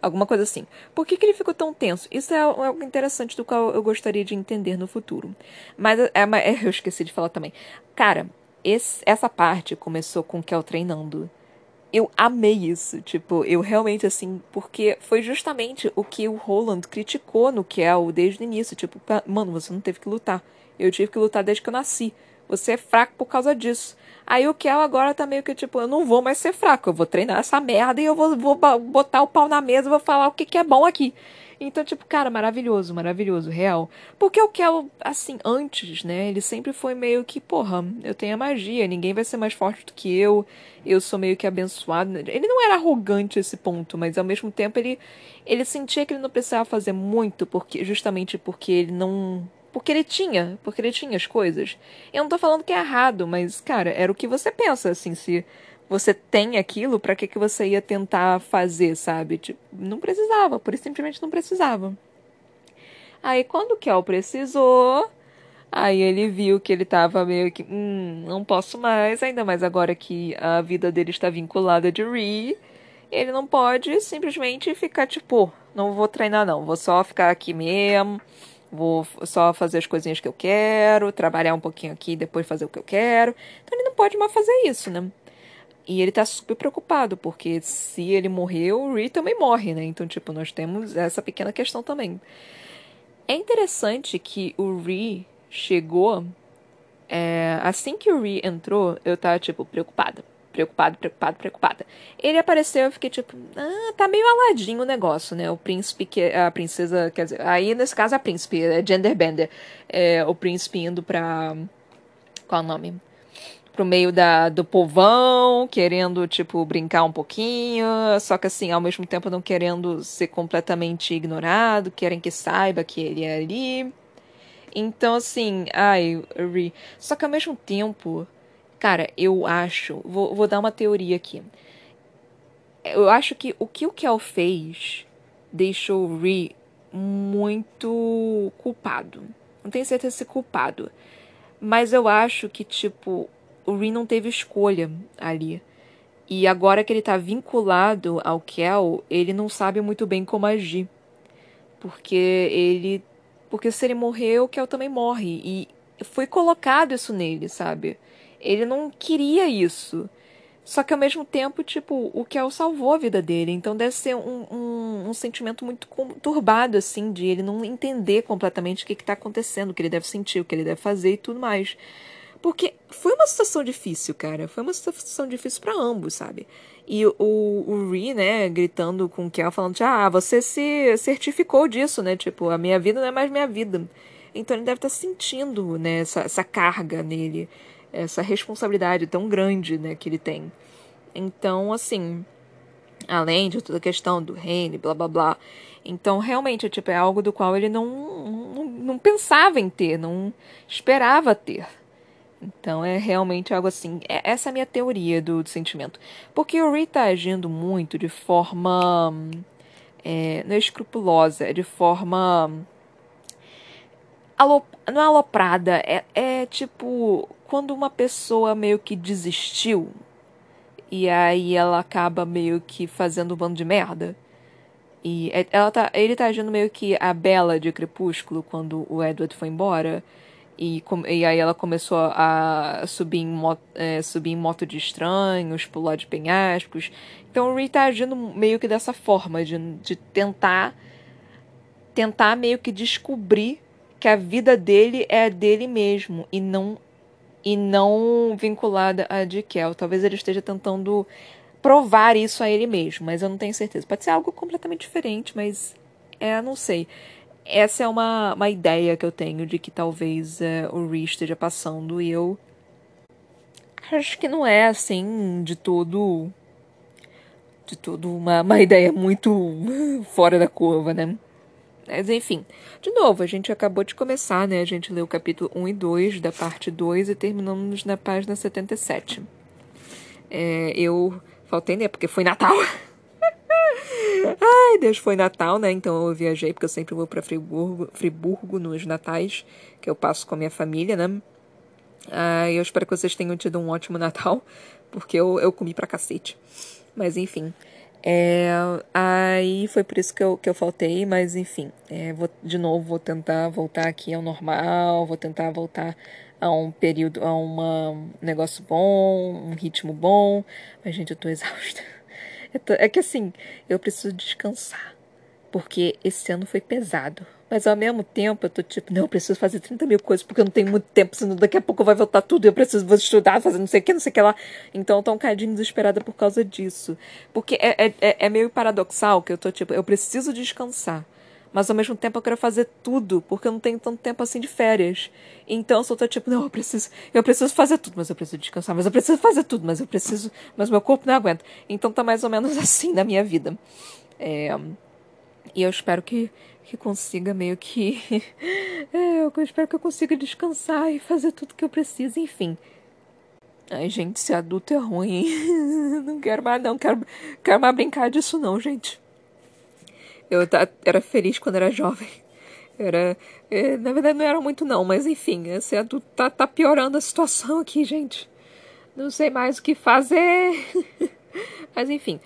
Alguma coisa assim. Por que, que ele ficou tão tenso? Isso é algo interessante do qual eu gostaria de entender no futuro. Mas é, é, eu esqueci de falar também. Cara, esse, essa parte começou com o Kel treinando. Eu amei isso, tipo, eu realmente assim, porque foi justamente o que o Roland criticou no Kel desde o início, tipo, mano, você não teve que lutar. Eu tive que lutar desde que eu nasci. Você é fraco por causa disso. Aí o Kel agora tá meio que tipo, eu não vou mais ser fraco, eu vou treinar essa merda e eu vou, vou botar o pau na mesa e vou falar o que, que é bom aqui. Então, tipo, cara, maravilhoso, maravilhoso, real. Porque o Kel, assim, antes, né, ele sempre foi meio que, porra, eu tenho a magia, ninguém vai ser mais forte do que eu, eu sou meio que abençoado. Ele não era arrogante esse ponto, mas ao mesmo tempo ele, ele sentia que ele não precisava fazer muito, porque justamente porque ele não porque ele tinha, porque ele tinha as coisas. Eu não tô falando que é errado, mas, cara, era o que você pensa, assim, se você tem aquilo, para que, que você ia tentar fazer, sabe? Tipo, não precisava, por isso simplesmente não precisava. Aí quando o Kel precisou, aí ele viu que ele tava meio que, hum, não posso mais, ainda mais agora que a vida dele está vinculada de Ree. Ele não pode simplesmente ficar tipo, não vou treinar não, vou só ficar aqui mesmo, vou só fazer as coisinhas que eu quero, trabalhar um pouquinho aqui e depois fazer o que eu quero. Então ele não pode mais fazer isso, né? E ele tá super preocupado, porque se ele morrer, o Ree também morre, né? Então, tipo, nós temos essa pequena questão também. É interessante que o Ree chegou É, assim que o Ree entrou, eu tava, tipo, preocupada. Preocupado, preocupado, preocupada. Ele apareceu, eu fiquei tipo, ah, tá meio aladinho o negócio, né? O príncipe que a princesa, quer dizer, aí nesse caso a príncipe, é genderbender. É, o príncipe indo pra. Qual é o nome? Pro meio da, do povão, querendo, tipo, brincar um pouquinho, só que assim, ao mesmo tempo não querendo ser completamente ignorado, querem que saiba que ele é ali. Então, assim, ai, Ri. Só que ao mesmo tempo, cara, eu acho. Vou, vou dar uma teoria aqui. Eu acho que o que o Kel fez deixou o Ri muito culpado. Não tenho certeza se culpado. Mas eu acho que, tipo, o Rin não teve escolha ali. E agora que ele está vinculado ao Kel, ele não sabe muito bem como agir. Porque ele. Porque se ele morrer, o Kel também morre. E foi colocado isso nele, sabe? Ele não queria isso. Só que ao mesmo tempo, tipo, o Kel salvou a vida dele. Então deve ser um, um, um sentimento muito conturbado, assim, de ele não entender completamente o que, está acontecendo, o que ele deve sentir, o que ele deve fazer e tudo mais. Porque foi uma situação difícil, cara. Foi uma situação difícil para ambos, sabe? E o, o Ree, né, gritando com o Kel, falando: Ah, você se certificou disso, né? Tipo, a minha vida não é mais minha vida. Então ele deve estar tá sentindo, né, essa, essa carga nele, essa responsabilidade tão grande, né, que ele tem. Então, assim, além de toda a questão do reino, blá blá blá. Então, realmente, tipo, é algo do qual ele não, não, não pensava em ter, não esperava ter. Então é realmente algo assim. É, essa é a minha teoria do, do sentimento. Porque o Ri tá agindo muito de forma. É, não é escrupulosa, é de forma. Alop, não é aloprada, é, é tipo quando uma pessoa meio que desistiu e aí ela acaba meio que fazendo um bando de merda. E é, ela tá, ele tá agindo meio que a Bela de Crepúsculo quando o Edward foi embora. E, e aí ela começou a subir em, moto, é, subir em moto de estranhos, pular de penhascos. Então o Ree tá agindo meio que dessa forma, de, de tentar tentar meio que descobrir que a vida dele é a dele mesmo e não e não vinculada a de Kel. Talvez ele esteja tentando provar isso a ele mesmo, mas eu não tenho certeza. Pode ser algo completamente diferente, mas é, não sei essa é uma, uma ideia que eu tenho de que talvez é, o Ree esteja passando e eu acho que não é assim de todo de todo uma, uma ideia muito fora da curva, né? Mas enfim, de novo, a gente acabou de começar, né? A gente leu o capítulo 1 e 2 da parte 2 e terminamos na página 77. É, eu faltei, né? Porque foi Natal. Ai, Deus, foi Natal, né? Então eu viajei, porque eu sempre vou para Friburgo, Friburgo nos natais, que eu passo com a minha família, né? Ah, eu espero que vocês tenham tido um ótimo Natal, porque eu, eu comi pra cacete. Mas enfim. É, aí foi por isso que eu, que eu faltei, mas enfim. É, vou, de novo, vou tentar voltar aqui ao normal, vou tentar voltar a um período, a uma, um negócio bom, um ritmo bom. Mas, gente, eu tô exausta. É que assim, eu preciso descansar. Porque esse ano foi pesado. Mas ao mesmo tempo eu tô tipo, não, eu preciso fazer 30 mil coisas porque eu não tenho muito tempo, senão daqui a pouco vai voltar tudo eu preciso vou estudar, fazer não sei o que, não sei o que lá. Então eu tô um cadinho desesperada por causa disso. Porque é, é, é, é meio paradoxal que eu tô tipo, eu preciso descansar mas ao mesmo tempo eu quero fazer tudo, porque eu não tenho tanto tempo assim de férias. Então eu tô tipo, não, eu preciso, eu preciso fazer tudo, mas eu preciso descansar, mas eu preciso fazer tudo, mas eu preciso, mas meu corpo não aguenta. Então tá mais ou menos assim na minha vida. É, e eu espero que, que consiga meio que. é, eu espero que eu consiga descansar e fazer tudo que eu preciso, enfim. Ai, gente, ser adulto é ruim, hein? não quero mais, não. Quero, quero mais brincar disso, não, gente. Eu era feliz quando era jovem. Era. É, na verdade, não era muito, não, mas enfim, esse adulto tá, tá piorando a situação aqui, gente. Não sei mais o que fazer. mas enfim.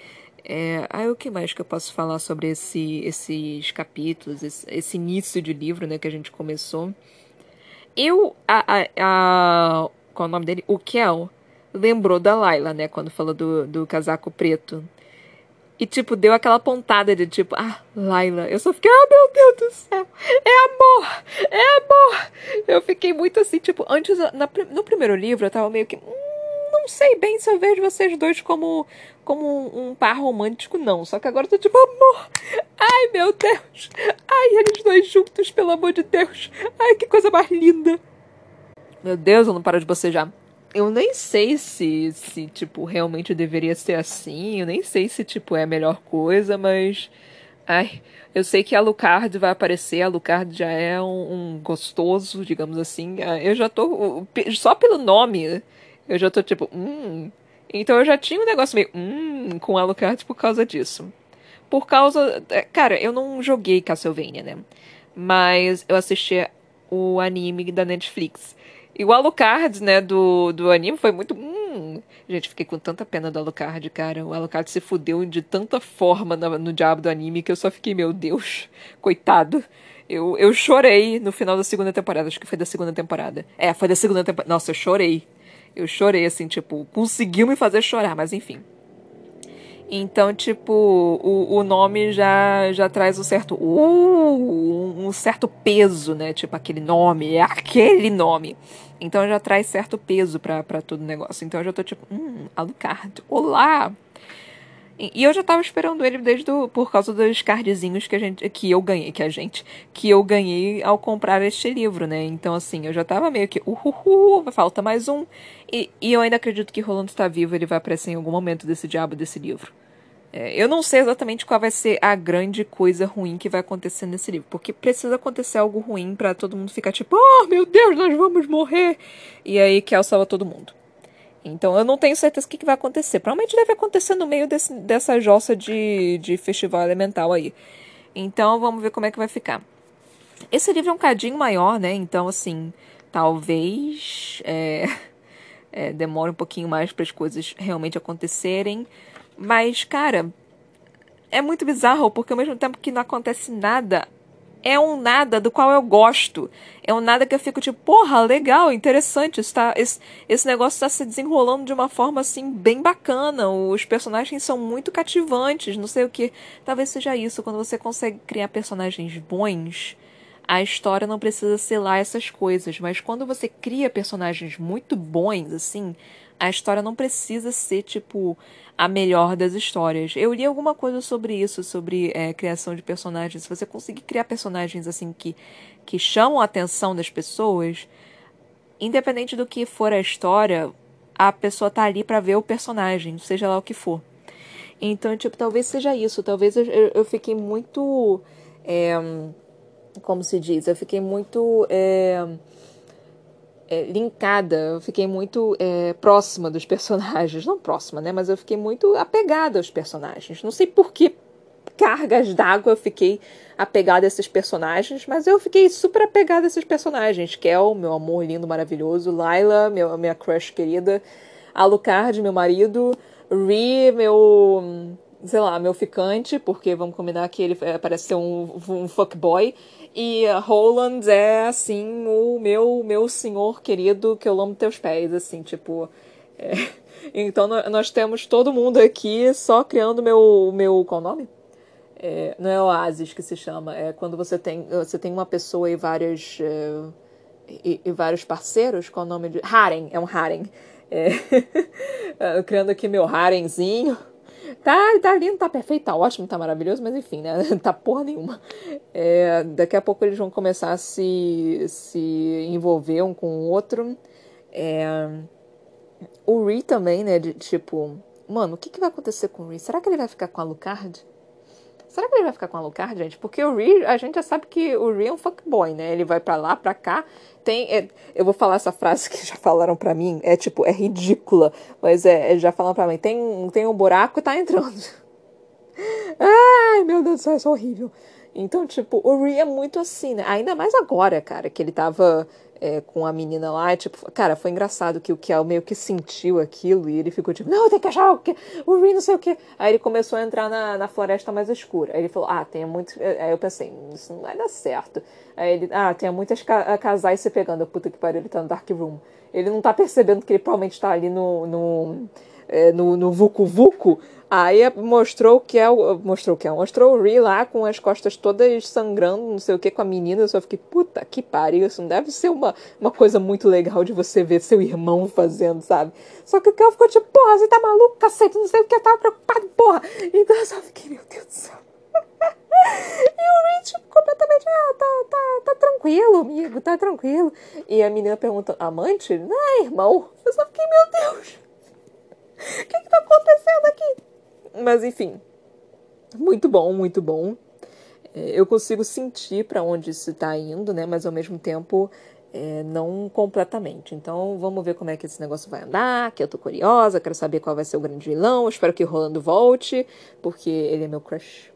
É, aí o que mais que eu posso falar sobre esse, esses capítulos, esse, esse, início de livro, né, que a gente começou? Eu, a, a, a, qual é o nome dele? O Kel lembrou da Laila, né, quando falou do, do casaco preto. E, tipo, deu aquela pontada de tipo, ah, Laila. Eu só fiquei, ah, meu Deus do céu. É amor! É amor! Eu fiquei muito assim, tipo, antes, na, no primeiro livro, eu tava meio que. Hum, não sei bem se eu vejo vocês dois como, como um, um par romântico, não. Só que agora eu tô tipo, amor! Ai, meu Deus! Ai, eles dois juntos, pelo amor de Deus! Ai, que coisa mais linda! Meu Deus, eu não paro de bocejar eu nem sei se, se, tipo, realmente deveria ser assim. Eu nem sei se, tipo, é a melhor coisa, mas. Ai, eu sei que a Lucard vai aparecer. A Lucard já é um, um gostoso, digamos assim. Ah, eu já tô. Só pelo nome, eu já tô tipo, hum. Então eu já tinha um negócio meio, hum, com a Lucard por causa disso. Por causa. É, cara, eu não joguei Castlevania, né? Mas eu assisti o anime da Netflix. E o Alucard, né, do, do anime foi muito. Hum. Gente, fiquei com tanta pena do Alucard, cara. O Alucard se fudeu de tanta forma no, no diabo do anime que eu só fiquei, meu Deus, coitado. Eu, eu chorei no final da segunda temporada. Acho que foi da segunda temporada. É, foi da segunda temporada. Nossa, eu chorei. Eu chorei, assim, tipo, conseguiu me fazer chorar, mas enfim. Então, tipo, o, o nome já, já traz um certo. Uh, um certo peso, né? Tipo, aquele nome, é aquele nome. Então já traz certo peso pra todo o negócio. Então eu já tô tipo, hum, Alucard, olá! E eu já tava esperando ele desde o, por causa dos cardzinhos que a gente que eu ganhei, que a gente, que eu ganhei ao comprar este livro, né? Então assim, eu já tava meio que uhul, falta mais um. E, e eu ainda acredito que Rolando está vivo, ele vai aparecer em algum momento desse diabo desse livro. É, eu não sei exatamente qual vai ser a grande coisa ruim que vai acontecer nesse livro, porque precisa acontecer algo ruim para todo mundo ficar tipo, oh meu Deus, nós vamos morrer! E aí que salva todo mundo. Então eu não tenho certeza o que, que vai acontecer. Provavelmente deve acontecer no meio desse, dessa jossa de, de festival elemental aí. Então vamos ver como é que vai ficar. Esse livro é um cadinho maior, né? Então, assim, talvez é, é, demore um pouquinho mais para as coisas realmente acontecerem. Mas, cara, é muito bizarro, porque ao mesmo tempo que não acontece nada, é um nada do qual eu gosto. É um nada que eu fico tipo, porra, legal, interessante. Está, esse, esse negócio está se desenrolando de uma forma assim bem bacana. Os personagens são muito cativantes, não sei o que. Talvez seja isso, quando você consegue criar personagens bons. A história não precisa lá essas coisas, mas quando você cria personagens muito bons, assim, a história não precisa ser tipo a melhor das histórias. Eu li alguma coisa sobre isso, sobre é, criação de personagens. Se você conseguir criar personagens assim que, que chamam a atenção das pessoas, independente do que for a história, a pessoa tá ali para ver o personagem, seja lá o que for. Então, tipo, talvez seja isso. Talvez eu, eu fiquei muito. É, como se diz? Eu fiquei muito. É, é, linkada, eu fiquei muito é, próxima dos personagens. Não próxima, né? Mas eu fiquei muito apegada aos personagens. Não sei por que cargas d'água eu fiquei apegada a esses personagens, mas eu fiquei super apegada a esses personagens. Kel, meu amor lindo, maravilhoso. Laila, meu, minha crush querida. Alucard, meu marido. Ree, meu sei lá, meu ficante, porque vamos combinar que ele é, parece ser um, um fuckboy. E Roland é, assim, o meu, meu senhor querido que eu amo teus pés, assim, tipo. É... Então nós temos todo mundo aqui só criando meu. meu qual o nome? É, não é Oasis que se chama, é quando você tem, você tem uma pessoa e várias. É, e, e, vários parceiros, qual o nome de. Harem, é um harem. É, criando aqui meu haremzinho. Tá, tá lindo, tá perfeito, tá ótimo, tá maravilhoso, mas enfim, né? Tá porra nenhuma. É, daqui a pouco eles vão começar a se, se envolver um com o outro. É, o Ree também, né? De, tipo, mano, o que, que vai acontecer com o Ree? Será que ele vai ficar com a Lucard? Será que ele vai ficar com a Lucard, gente? Porque o Ree, a gente já sabe que o Ree é um fuckboy, né? Ele vai para lá, pra cá. Tem, é, eu vou falar essa frase que já falaram para mim, é tipo, é ridícula, mas é, é já falaram para mim, tem, tem um buraco e tá entrando. Ai, meu Deus do céu, isso é horrível. Então, tipo, o Ree é muito assim, né? Ainda mais agora, cara, que ele tava é, com a menina lá, tipo, cara, foi engraçado que o Kel meio que sentiu aquilo e ele ficou tipo, não, tem que achar o, que, o Rin, não sei o que. Aí ele começou a entrar na, na floresta mais escura. Aí ele falou, ah, tem muito. Aí eu pensei, isso não vai dar certo. Aí ele, ah, tem muitas ca casais se pegando. Puta que pariu, ele tá no Dark Room. Ele não tá percebendo que ele provavelmente tá ali no, no é, no, no Vucu Vucu. Aí mostrou que é o. Mostrou que é. Mostrou o Ree lá com as costas todas sangrando, não sei o que, com a menina. Eu só fiquei, puta que pariu. Isso não deve ser uma, uma coisa muito legal de você ver seu irmão fazendo, sabe? Só que o Kel ficou tipo, porra, você tá maluco, cacete, não sei o que, eu tava preocupado, porra. Então eu só fiquei, meu Deus do céu. e o Rich completamente, ah, tá, tá, tá tranquilo, amigo, tá tranquilo. E a menina pergunta, amante? Não, irmão. Eu só fiquei, meu Deus. O que que tá acontecendo aqui? Mas enfim, muito bom, muito bom. É, eu consigo sentir para onde isso está indo, né? Mas ao mesmo tempo é, não completamente. Então vamos ver como é que esse negócio vai andar. Que eu tô curiosa, quero saber qual vai ser o grande vilão. Espero que o Rolando volte, porque ele é meu crush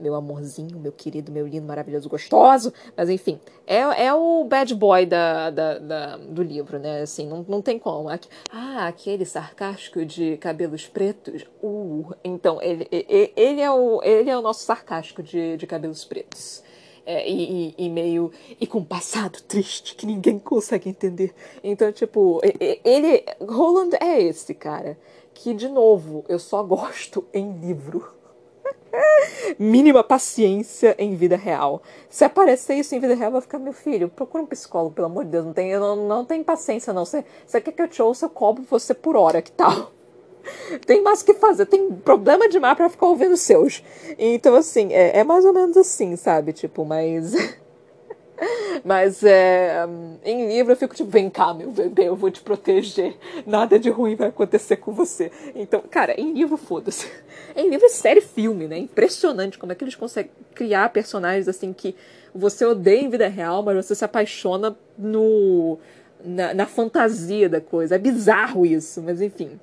meu amorzinho, meu querido, meu lindo, maravilhoso, gostoso. Mas enfim, é, é o bad boy da, da, da, do livro, né? Assim, não, não tem como. Ah, aquele sarcástico de cabelos pretos. Uh, então, ele, ele, é, o, ele é o nosso sarcástico de, de cabelos pretos. É, e, e, meio. e com um passado triste que ninguém consegue entender. Então, tipo, ele. Roland é esse cara. Que, de novo, eu só gosto em livro mínima paciência em vida real. Se aparecer isso em vida real, vai ficar, meu filho, procura um psicólogo, pelo amor de Deus. Não tem, não, não tem paciência, não. Você, você quer que eu te ouça, eu cobro você por hora, que tal? Tem mais o que fazer, tem problema demais para ficar ouvindo seus. Então, assim, é, é mais ou menos assim, sabe? Tipo, mas. Mas é, em livro eu fico tipo, vem cá, meu bebê, eu vou te proteger. Nada de ruim vai acontecer com você. Então, cara, em livro, foda-se. Em livro, é série filme, né? Impressionante como é que eles conseguem criar personagens assim que você odeia em vida real, mas você se apaixona no. Na, na fantasia da coisa. É bizarro isso, mas enfim.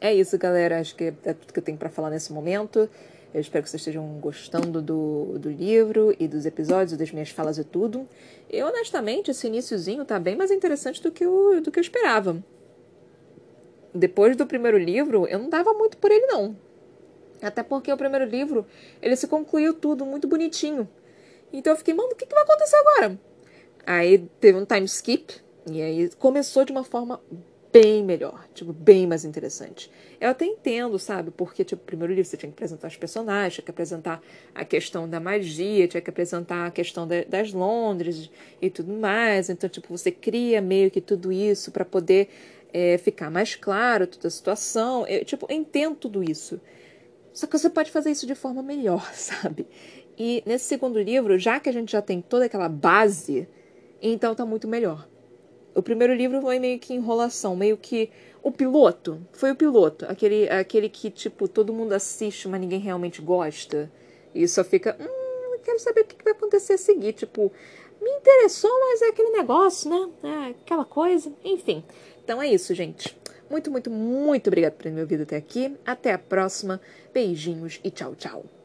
É isso, galera. Acho que é tudo que eu tenho para falar nesse momento. Eu espero que vocês estejam gostando do, do livro e dos episódios, das minhas falas e tudo. E honestamente, esse iníciozinho tá bem mais interessante do que, eu, do que eu esperava. Depois do primeiro livro, eu não dava muito por ele, não. Até porque o primeiro livro, ele se concluiu tudo muito bonitinho. Então eu fiquei, mano, o que, que vai acontecer agora? Aí teve um time skip, e aí começou de uma forma bem melhor, tipo, bem mais interessante. Eu até entendo, sabe? Porque, tipo, primeiro livro você tinha que apresentar os personagens, tinha que apresentar a questão da magia, tinha que apresentar a questão das Londres e tudo mais. Então, tipo, você cria meio que tudo isso para poder é, ficar mais claro toda a situação. Eu, tipo, entendo tudo isso. Só que você pode fazer isso de forma melhor, sabe? E nesse segundo livro, já que a gente já tem toda aquela base, então tá muito melhor. O primeiro livro foi meio que enrolação, meio que o piloto. Foi o piloto, aquele, aquele que tipo todo mundo assiste, mas ninguém realmente gosta. E só fica, hum, quero saber o que vai acontecer a seguir, tipo, me interessou, mas é aquele negócio, né? É aquela coisa, enfim. Então é isso, gente. Muito, muito, muito obrigado por ter me ouvido até aqui. Até a próxima. Beijinhos e tchau, tchau.